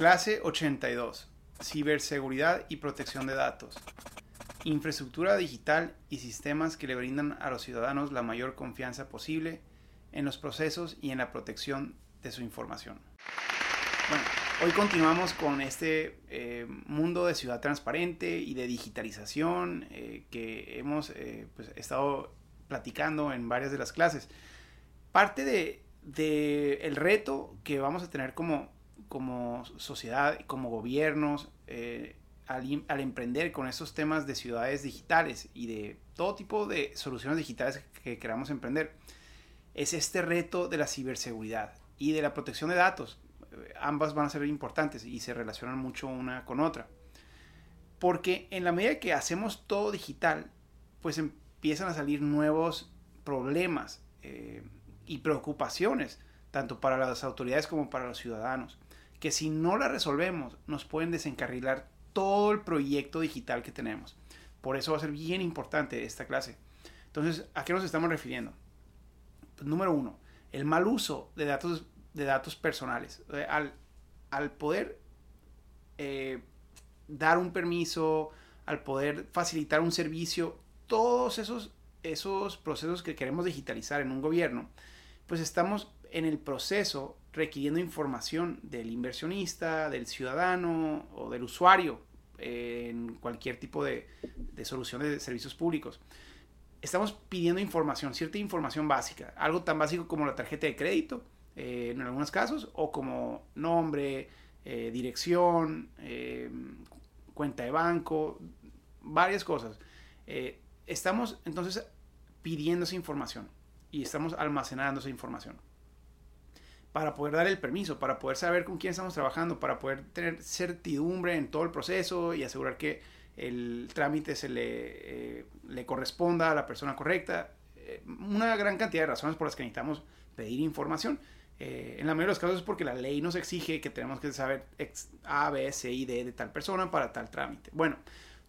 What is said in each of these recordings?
Clase 82. Ciberseguridad y protección de datos. Infraestructura digital y sistemas que le brindan a los ciudadanos la mayor confianza posible en los procesos y en la protección de su información. Bueno, hoy continuamos con este eh, mundo de ciudad transparente y de digitalización eh, que hemos eh, pues, estado platicando en varias de las clases. Parte de, de el reto que vamos a tener como, como sociedad, como gobiernos, eh, al, al, emprender con esos temas de ciudades digitales y de todo tipo de soluciones digitales que queramos emprender, es este reto de la ciberseguridad y de la protección de datos. Ambas van a ser importantes y se relacionan mucho una con otra. Porque en la medida que hacemos todo digital, pues empiezan a salir nuevos problemas. Eh, y preocupaciones, tanto para las autoridades como para los ciudadanos, que si no la resolvemos nos pueden desencarrilar todo el proyecto digital que tenemos. Por eso va a ser bien importante esta clase. Entonces, ¿a qué nos estamos refiriendo? Pues, número uno, el mal uso de datos, de datos personales. Al, al poder eh, dar un permiso, al poder facilitar un servicio, todos esos, esos procesos que queremos digitalizar en un gobierno, pues estamos en el proceso requiriendo información del inversionista, del ciudadano o del usuario en cualquier tipo de, de soluciones de servicios públicos. Estamos pidiendo información, cierta información básica, algo tan básico como la tarjeta de crédito, eh, en algunos casos, o como nombre, eh, dirección, eh, cuenta de banco, varias cosas. Estamos entonces pidiendo esa información y estamos almacenando esa información para poder dar el permiso, para poder saber con quién estamos trabajando, para poder tener certidumbre en todo el proceso y asegurar que el trámite se le, eh, corresponda a la persona correcta. Eh, una gran cantidad de razones por las que necesitamos pedir información. Eh, en la mayoría de los casos es porque la ley nos exige que tenemos que saber A, B, C y D de tal persona para tal trámite. Bueno,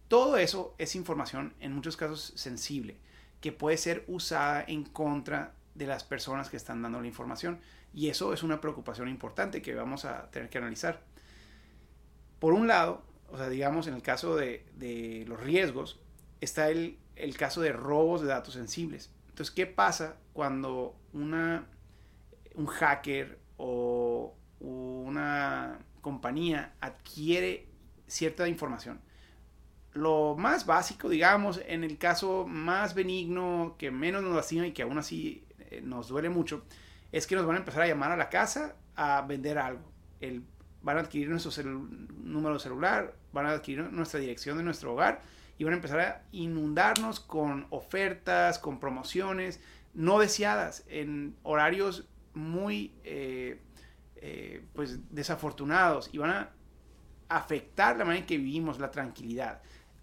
todo eso es información en muchos casos sensible que puede ser usada en contra de las personas que están dando la información. Y eso es una preocupación importante que vamos a tener que analizar. Por un lado, o sea, digamos, en el caso de, de los riesgos, está el, el, caso de robos de datos sensibles. Entonces, ¿qué pasa cuando una, un hacker o una compañía adquiere cierta información? lo más básico, digamos, en el caso más benigno, que menos nos lastima y que aún así eh, nos duele mucho, es que nos van a empezar a llamar a la casa a vender algo. El, van a adquirir nuestro celu número celular, van a adquirir nuestra dirección de nuestro hogar y van a empezar a inundarnos con ofertas, con promociones no deseadas en horarios muy eh, eh, pues desafortunados y van a afectar la manera en que vivimos, la tranquilidad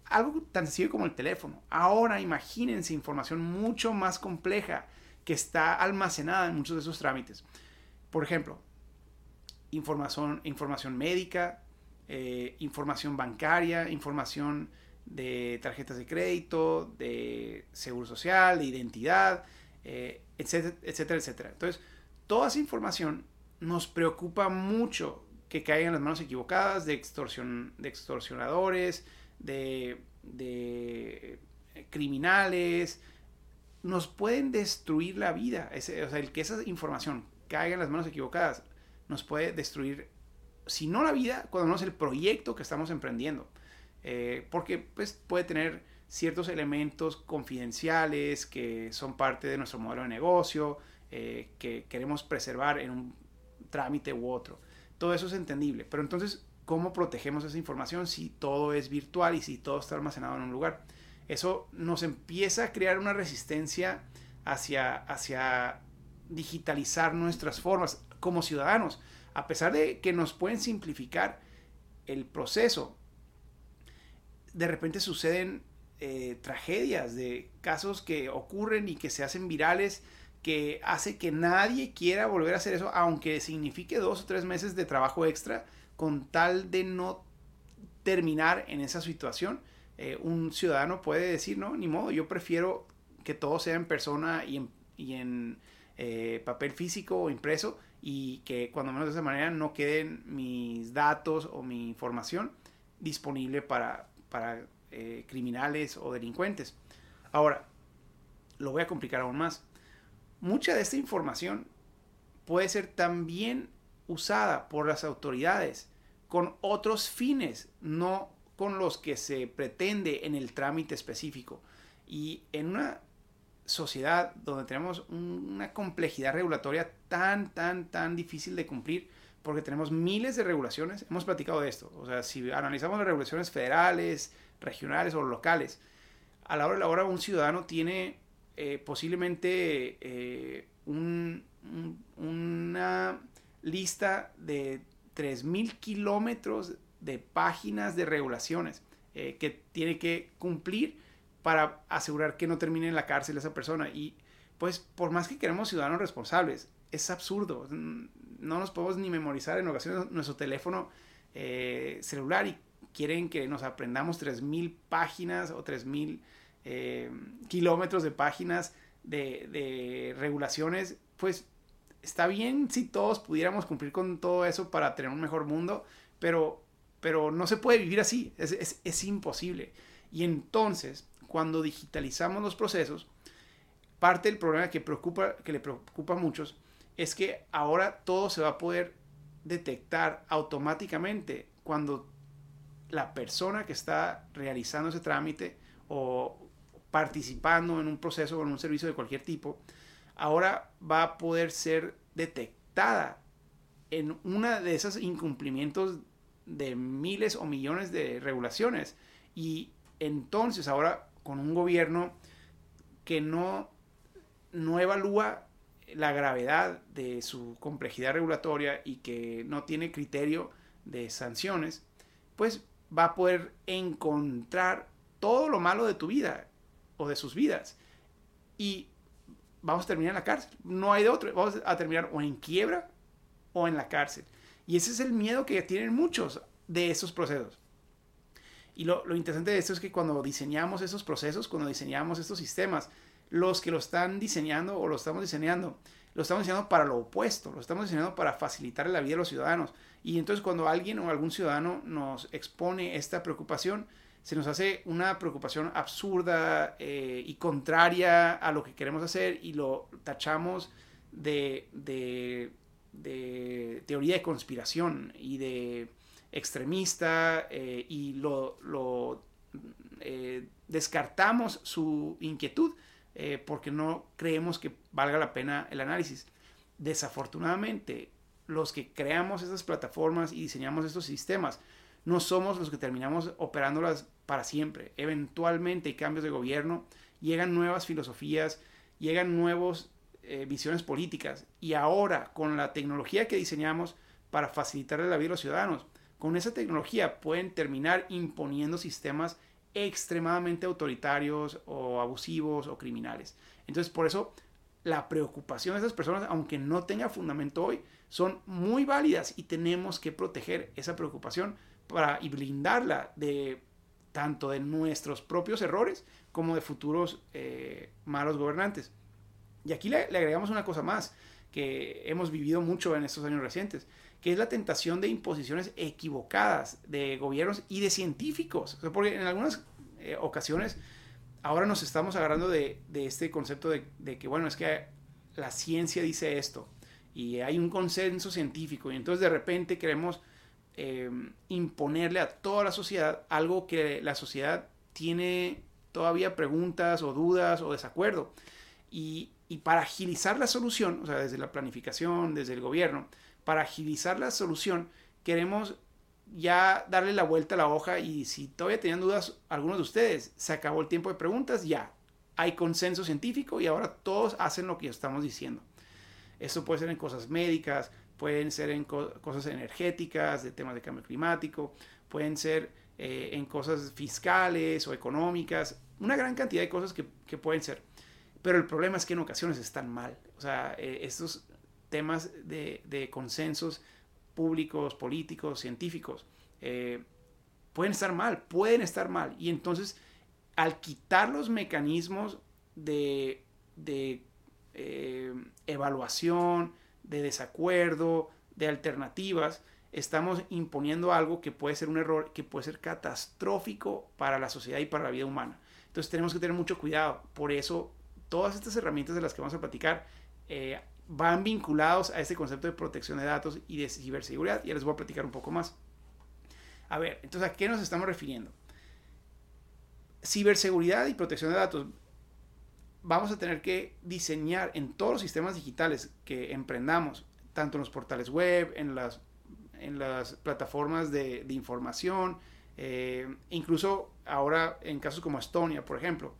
algo tan sencillo como el teléfono. Ahora imagínense información mucho más compleja que está almacenada en muchos de esos trámites. Por ejemplo, información, información médica, eh, información bancaria, información de tarjetas de crédito, de seguro social, de identidad, eh, etcétera, etcétera, etcétera. Entonces, toda esa información nos preocupa mucho que caiga en las manos equivocadas de, de extorsionadores, de, de criminales, nos pueden destruir la vida. Ese, o sea, el que esa información caiga en las manos equivocadas nos puede destruir, si no la vida, cuando menos el proyecto que estamos emprendiendo. Eh, porque pues, puede tener ciertos elementos confidenciales que son parte de nuestro modelo de negocio, eh, que queremos preservar en un trámite u otro. Todo eso es entendible. Pero entonces cómo protegemos esa información si todo es virtual y si todo está almacenado en un lugar. Eso nos empieza a crear una resistencia hacia, hacia digitalizar nuestras formas como ciudadanos. A pesar de que nos pueden simplificar el proceso, de repente suceden eh, tragedias de casos que ocurren y que se hacen virales que hace que nadie quiera volver a hacer eso, aunque signifique dos o tres meses de trabajo extra con tal de no terminar en esa situación, eh, un ciudadano puede decir, no, ni modo, yo prefiero que todo sea en persona y en, y en eh, papel físico o impreso y que cuando menos de esa manera no queden mis datos o mi información disponible para, para eh, criminales o delincuentes. Ahora, lo voy a complicar aún más. Mucha de esta información puede ser también usada por las autoridades con otros fines, no con los que se pretende en el trámite específico. Y en una sociedad donde tenemos una complejidad regulatoria tan, tan, tan difícil de cumplir, porque tenemos miles de regulaciones, hemos platicado de esto, o sea, si analizamos las regulaciones federales, regionales o locales, a la hora de la hora un ciudadano tiene eh, posiblemente eh, una lista de 3.000 kilómetros de páginas de regulaciones eh, que tiene que cumplir para asegurar que no termine en la cárcel esa persona. Y pues por más que queremos ciudadanos responsables, es absurdo. No nos podemos ni memorizar en ocasiones nuestro teléfono eh, celular y quieren que nos aprendamos 3.000 páginas o 3.000 eh, kilómetros de páginas de, de regulaciones. Pues está bien si todos pudiéramos cumplir con todo eso para tener un mejor mundo, pero, pero no se puede vivir así, es, es, imposible. Y entonces cuando digitalizamos los procesos, parte del problema que, preocupa, que le preocupa a muchos es que ahora todo se va a poder detectar automáticamente cuando la persona que está realizando ese trámite o participando en un proceso o en un servicio de cualquier tipo, ahora va a poder ser detectada en una de esos incumplimientos de miles o millones de regulaciones. Y entonces ahora con un gobierno que no, no evalúa la gravedad de su complejidad regulatoria y que no tiene criterio de sanciones, pues va a poder encontrar todo lo malo de tu vida o de sus vidas. Y vamos a terminar en la cárcel. No hay de otro. Vamos a terminar o en quiebra o en la cárcel. Y ese es el miedo que tienen muchos de esos procesos. Y lo, interesante de esto es que cuando diseñamos esos procesos, cuando diseñamos estos sistemas, los que lo están diseñando o lo estamos diseñando, lo estamos diseñando para lo opuesto, lo estamos diseñando para facilitar la vida de los ciudadanos. Y entonces cuando alguien o algún ciudadano nos expone esta preocupación, se nos hace una preocupación absurda eh, y contraria a lo que queremos hacer y lo tachamos de, de, de teoría de conspiración y de extremista eh, y lo, eh, descartamos su inquietud eh, porque no creemos que valga la pena el análisis. Desafortunadamente, los que creamos estas plataformas y diseñamos estos sistemas, no somos los que terminamos operándolas para siempre. Eventualmente hay cambios de gobierno, llegan nuevas filosofías, llegan nuevas visiones políticas y ahora con la tecnología que diseñamos para facilitarle la vida a los ciudadanos, con esa tecnología pueden terminar imponiendo sistemas extremadamente autoritarios o abusivos o criminales. Entonces, por eso la preocupación de esas personas, aunque no tenga fundamento hoy, son muy válidas y tenemos que proteger esa preocupación para y blindarla de tanto de nuestros propios errores como de futuros eh, malos gobernantes. Y aquí le, le agregamos una cosa más que hemos vivido mucho en estos años recientes que es la tentación de imposiciones equivocadas de gobiernos y de científicos. porque en algunas eh, ocasiones ahora nos estamos agarrando de, este concepto de, que, bueno, es que la ciencia dice esto y hay un consenso científico y entonces de repente queremos eh, imponerle a toda la sociedad algo que la sociedad tiene todavía preguntas o dudas o desacuerdo. Y, y para agilizar la solución, o sea, desde la planificación, desde el gobierno, para agilizar la solución, queremos ya darle la vuelta a la hoja y si todavía tenían dudas algunos de ustedes, se acabó el tiempo de preguntas, ya hay consenso científico y ahora todos hacen lo que estamos diciendo. Esto puede ser en cosas médicas, pueden ser en cosas energéticas, de temas de cambio climático, pueden ser eh, en cosas fiscales o económicas, una gran cantidad de cosas que, pueden ser. Pero el problema es que en ocasiones están mal. O sea, eh, estos temas de, consensos públicos, políticos, científicos, eh, pueden estar mal, pueden estar mal. Y entonces, al quitar los mecanismos de, eh, evaluación, de desacuerdo, de alternativas, estamos imponiendo algo que puede ser un error, que puede ser catastrófico para la sociedad y para la vida humana. Entonces tenemos que tener mucho cuidado. Por eso todas estas herramientas de las que vamos a platicar eh, van vinculados a este concepto de protección de datos y de ciberseguridad. Ya les voy a platicar un poco más. A ver, entonces, ¿a qué nos estamos refiriendo? Ciberseguridad y protección de datos. Vamos a tener que diseñar en todos los sistemas digitales que emprendamos, tanto en los portales web, en las, en las plataformas de, información, eh, incluso ahora en casos como Estonia, por ejemplo,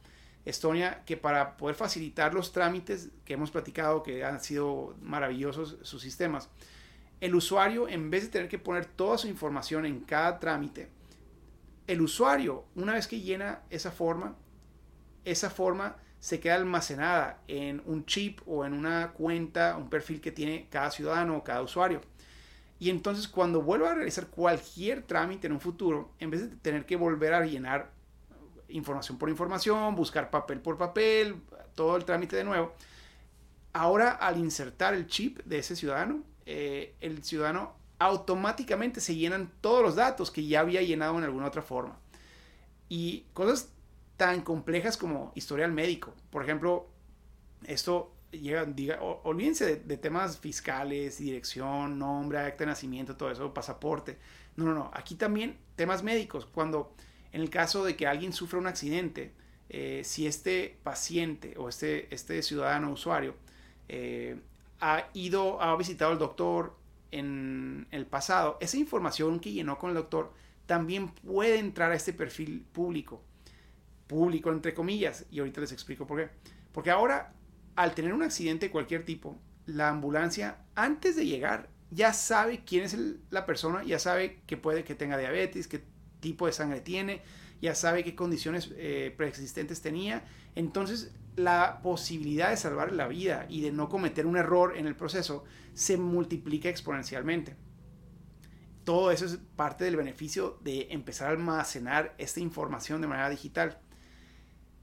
Estonia, que para poder facilitar los trámites que hemos platicado, que han sido maravillosos sus sistemas, el usuario, en vez de tener que poner toda su información en cada trámite, el usuario, una vez que llena esa forma, esa forma se queda almacenada en un chip o en una cuenta, un perfil que tiene cada ciudadano o cada usuario. Y entonces cuando vuelva a realizar cualquier trámite en un futuro, en vez de tener que volver a llenar información por información, buscar papel por papel, todo el trámite de nuevo. Ahora al insertar el chip de ese ciudadano, eh, el ciudadano automáticamente se llenan todos los datos que ya había llenado en alguna otra forma. Y cosas tan complejas como historial médico. Por ejemplo, esto llega, diga, olvídense de, temas fiscales, dirección, nombre, acta de nacimiento, todo eso, pasaporte. No, no, no. Aquí también temas médicos. Cuando en el caso de que alguien sufra un accidente, eh, si este paciente o este, este ciudadano usuario eh, ha ido, ha visitado al doctor en el pasado, esa información que llenó con el doctor también puede entrar a este perfil público. Público entre comillas, y ahorita les explico por qué. Porque ahora, al tener un accidente de cualquier tipo, la ambulancia, antes de llegar, ya sabe quién es la persona, ya sabe que puede que tenga diabetes, que tipo de sangre tiene, ya sabe qué condiciones eh, preexistentes tenía. Entonces, la posibilidad de salvar la vida y de no cometer un error en el proceso se multiplica exponencialmente. Todo eso es parte del beneficio de empezar a almacenar esta información de manera digital.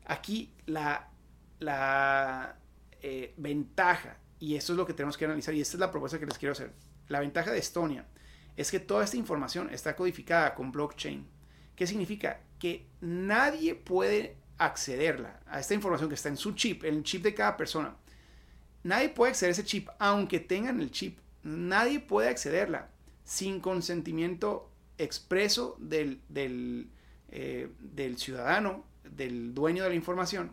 Aquí la, la eh, ventaja, y esto es lo que tenemos que analizar, y esta es la propuesta que les quiero hacer, la ventaja de Estonia es que toda esta información está codificada con blockchain. ¿Qué significa? Que nadie puede accederla a esta información que está en su chip, en el chip de cada persona. Nadie puede acceder a ese chip, aunque tengan el chip. Nadie puede accederla sin consentimiento expreso del, del, eh, del ciudadano, del dueño de la información.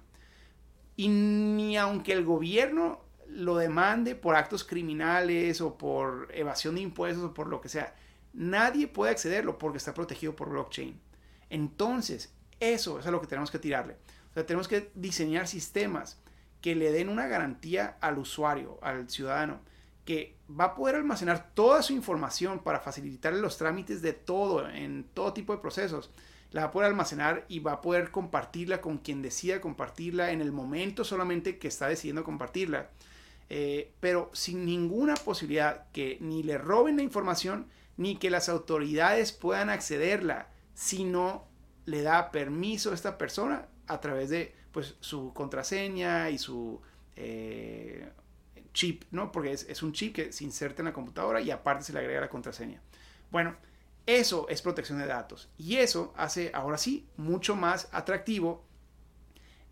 Y ni aunque el gobierno lo demande por actos criminales o por evasión de impuestos o por lo que sea. Nadie puede accederlo porque está protegido por blockchain. Entonces, eso es a lo que tenemos que tirarle. Tenemos que diseñar sistemas que le den una garantía al usuario, al ciudadano, que va a poder almacenar toda su información para facilitarle los trámites de todo, en todo tipo de procesos. La va a poder almacenar y va a poder compartirla con quien decida compartirla en el momento solamente que está decidiendo compartirla eh, pero sin ninguna posibilidad que ni le roben la información ni que las autoridades puedan accederla si no le da permiso a esta persona a través de pues, su contraseña y su eh, chip, ¿no? Porque es, es, un chip que se inserta en la computadora y aparte se le agrega la contraseña. Bueno, eso es protección de datos y eso hace ahora sí mucho más atractivo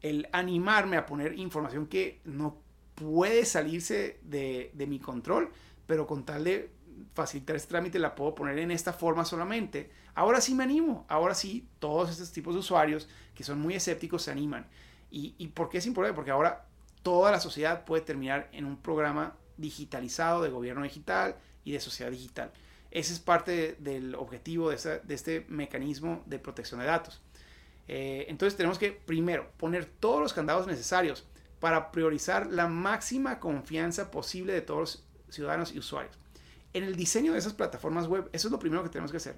el animarme a poner información que no puede salirse de, mi control, pero con tal de facilitar este trámite la puedo poner en esta forma solamente. Ahora sí me animo, ahora sí todos estos tipos de usuarios que son muy escépticos se animan. ¿Y, y por qué es importante? Porque ahora toda la sociedad puede terminar en un programa digitalizado de gobierno digital y de sociedad digital. Ese es parte del objetivo de, este mecanismo de protección de datos. Eh, entonces tenemos que primero poner todos los candados necesarios para priorizar la máxima confianza posible de todos los ciudadanos y usuarios. En el diseño de esas plataformas web, eso es lo primero que tenemos que hacer.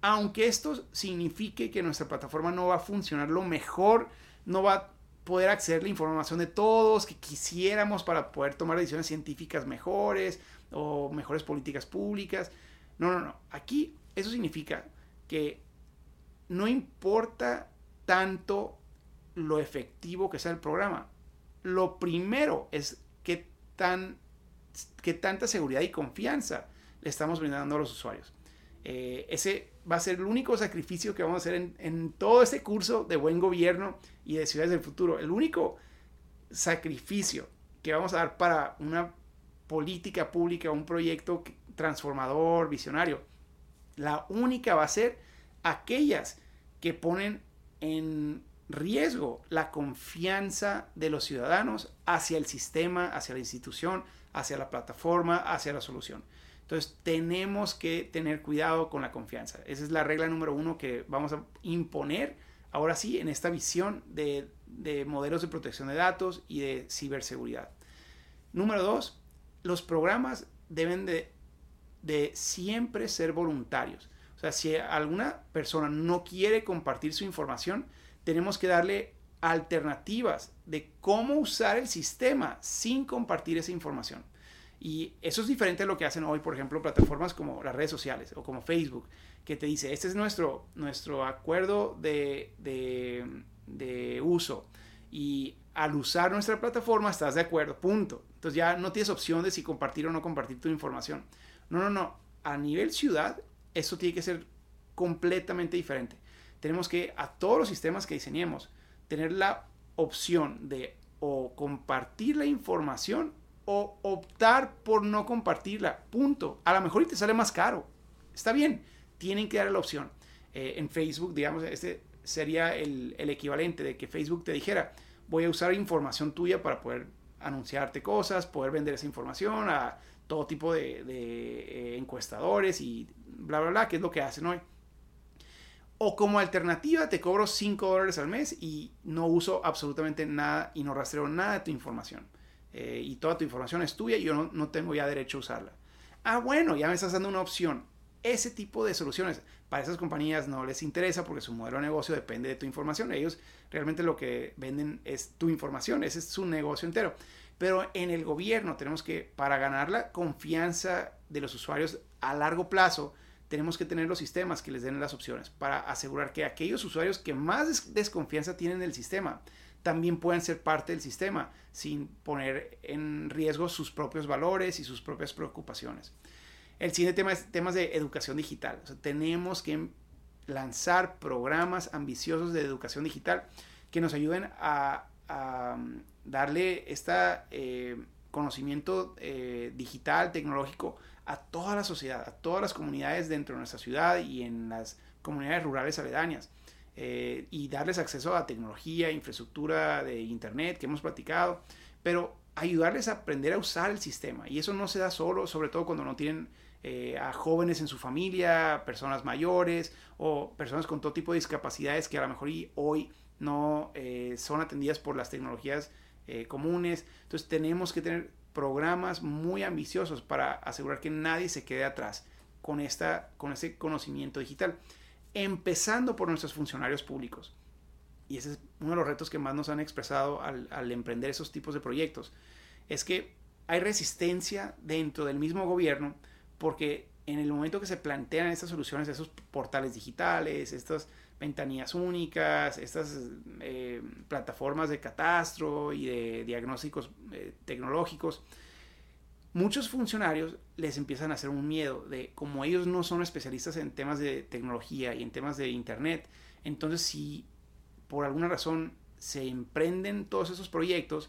Aunque esto signifique que nuestra plataforma no va a funcionar lo mejor, no va a poder acceder a la información de todos que quisiéramos para poder tomar decisiones científicas mejores o mejores políticas públicas. No, no, no. Aquí eso significa que no importa tanto lo efectivo que sea el programa lo primero es qué tan qué tanta seguridad y confianza le estamos brindando a los usuarios. Eh, ese va a ser el único sacrificio que vamos a hacer en, en, todo este curso de buen gobierno y de ciudades del futuro. El único sacrificio que vamos a dar para una política pública, un proyecto transformador, visionario. La única va a ser aquellas que ponen en riesgo la confianza de los ciudadanos hacia el sistema, hacia la institución, hacia la plataforma, hacia la solución. Entonces tenemos que tener cuidado con la confianza. Esa es la regla número uno que vamos a imponer ahora sí en esta visión de, modelos de protección de datos y de ciberseguridad. Número dos, los programas deben de, de siempre ser voluntarios. O sea, si alguna persona no quiere compartir su información, tenemos que darle alternativas de cómo usar el sistema sin compartir esa información. Y eso es diferente a lo que hacen hoy, por ejemplo, plataformas como las redes sociales o como Facebook, que te dice, este es nuestro, nuestro acuerdo de, de, uso. Y al usar nuestra plataforma estás de acuerdo, punto. Entonces ya no tienes opción de si compartir o no compartir tu información. No, no, no. A nivel ciudad, eso tiene que ser completamente diferente. Tenemos que, a todos los sistemas que diseñemos, tener la opción de o compartir la información o optar por no compartirla. Punto. A lo mejor y te sale más caro. Está bien. Tienen que dar la opción. Eh, en Facebook, digamos, este sería el, equivalente de que Facebook te dijera, voy a usar información tuya para poder anunciarte cosas, poder vender esa información a todo tipo de, eh, encuestadores y bla, bla, bla, que es lo que hacen hoy. O como alternativa te cobro 5 dólares al mes y no uso absolutamente nada y no rastreo nada de tu información. Eh, y toda tu información es tuya y yo no, tengo ya derecho a usarla. Ah, bueno, ya me estás dando una opción. Ese tipo de soluciones para esas compañías no les interesa porque su modelo de negocio depende de tu información. Ellos realmente lo que venden es tu información, ese es su negocio entero. Pero en el gobierno tenemos que, para ganar la confianza de los usuarios a largo plazo, tenemos que tener los sistemas que les den las opciones para asegurar que aquellos usuarios que más desconfianza tienen del sistema también pueden ser parte del sistema sin poner en riesgo sus propios valores y sus propias preocupaciones. El siguiente tema es temas de educación digital. tenemos que lanzar programas ambiciosos de educación digital que nos ayuden a, darle este conocimiento eh, digital, tecnológico a toda la sociedad, a todas las comunidades dentro de nuestra ciudad y en las comunidades rurales aledañas. Eh, y darles acceso a tecnología, infraestructura de Internet que hemos platicado, pero ayudarles a aprender a usar el sistema. Y eso no se da solo, sobre todo cuando no tienen eh, a jóvenes en su familia, personas mayores o personas con todo tipo de discapacidades que a lo mejor hoy no eh, son atendidas por las tecnologías comunes. Entonces tenemos que tener programas muy ambiciosos para asegurar que nadie se quede atrás con, esta, con ese conocimiento digital empezando por nuestros funcionarios públicos. Y ese es uno de los retos que más nos han expresado al, emprender esos tipos de proyectos. Es que hay resistencia dentro del mismo gobierno porque en el momento que se plantean estas soluciones, esos portales digitales, estas ventanillas únicas, estas eh, plataformas de catastro y de diagnósticos eh, tecnológicos, muchos funcionarios les empiezan a hacer un miedo de como ellos no son especialistas en temas de tecnología y en temas de internet, entonces si por alguna razón se emprenden todos esos proyectos,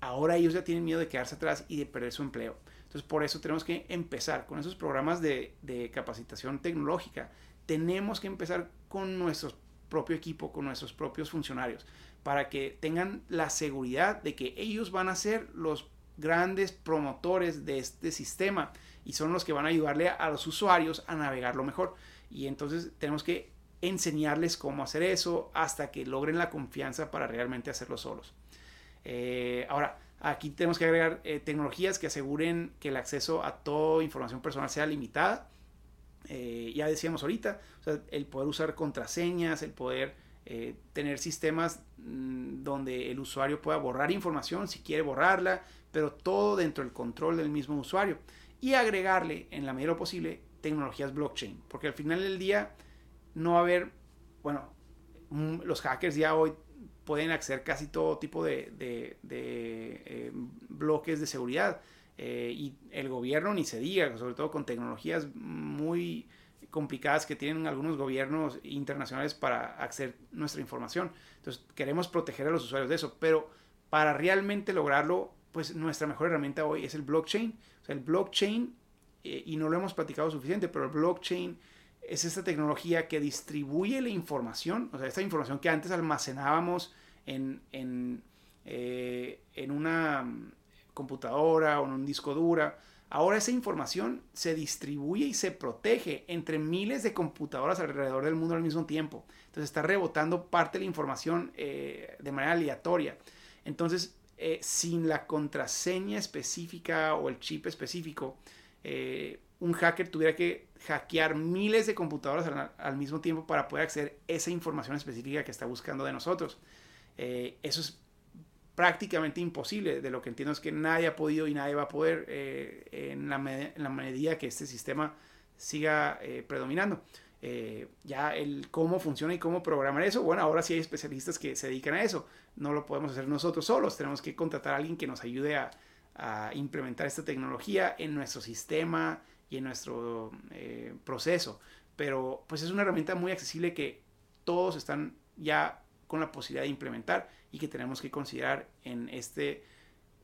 ahora ellos ya tienen miedo de quedarse atrás y de perder su empleo. Entonces por eso tenemos que empezar con esos programas de, de capacitación tecnológica. Tenemos que empezar con nuestro propio equipo, con nuestros propios funcionarios, para que tengan la seguridad de que ellos van a ser los grandes promotores de este sistema y son los que van a ayudarle a, los usuarios a navegarlo mejor. Y entonces tenemos que enseñarles cómo hacer eso hasta que logren la confianza para realmente hacerlo solos. Eh, ahora, aquí tenemos que agregar eh, tecnologías que aseguren que el acceso a toda información personal sea limitada. Eh, ya decíamos ahorita, el poder usar contraseñas, el poder tener sistemas mm, donde el usuario pueda borrar información si quiere borrarla, pero todo dentro del control del mismo usuario. Y agregarle, en la medida posible, tecnologías blockchain. Porque al final del día no va a haber, bueno, mm, los hackers ya hoy pueden acceder casi todo tipo de, de, eh, bloques de seguridad. Eh, y el gobierno ni se diga, sobre todo con tecnologías muy complicadas que tienen algunos gobiernos internacionales para acceder a nuestra información. Entonces queremos proteger a los usuarios de eso, pero para realmente lograrlo, pues nuestra mejor herramienta hoy es el blockchain. O sea, el blockchain, eh, y no lo hemos platicado suficiente, pero el blockchain es esta tecnología que distribuye la información, o sea, esta información que antes almacenábamos en, en, eh, en una computadora o en un disco duro. Ahora esa información se distribuye y se protege entre miles de computadoras alrededor del mundo al mismo tiempo. Entonces está rebotando parte de la información eh, de manera aleatoria. Entonces, eh, sin la contraseña específica o el chip específico, eh, un hacker tuviera que hackear miles de computadoras al, mismo tiempo para poder acceder a esa información específica que está buscando de nosotros. eso es prácticamente imposible. De lo que entiendo es que nadie ha podido y nadie va a poder eh, en, la medida que este sistema siga eh, predominando. Eh, ya el cómo funciona y cómo programar eso, bueno, ahora sí hay especialistas que se dedican a eso. No lo podemos hacer nosotros solos, tenemos que contratar a alguien que nos ayude a, a implementar esta tecnología en nuestro sistema y en nuestro proceso. Pero pues es una herramienta muy accesible que todos están ya con la posibilidad de implementar y que tenemos que considerar en este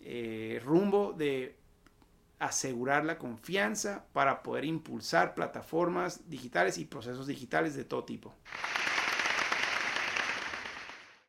eh, rumbo de asegurar la confianza para poder impulsar plataformas digitales y procesos digitales de todo tipo.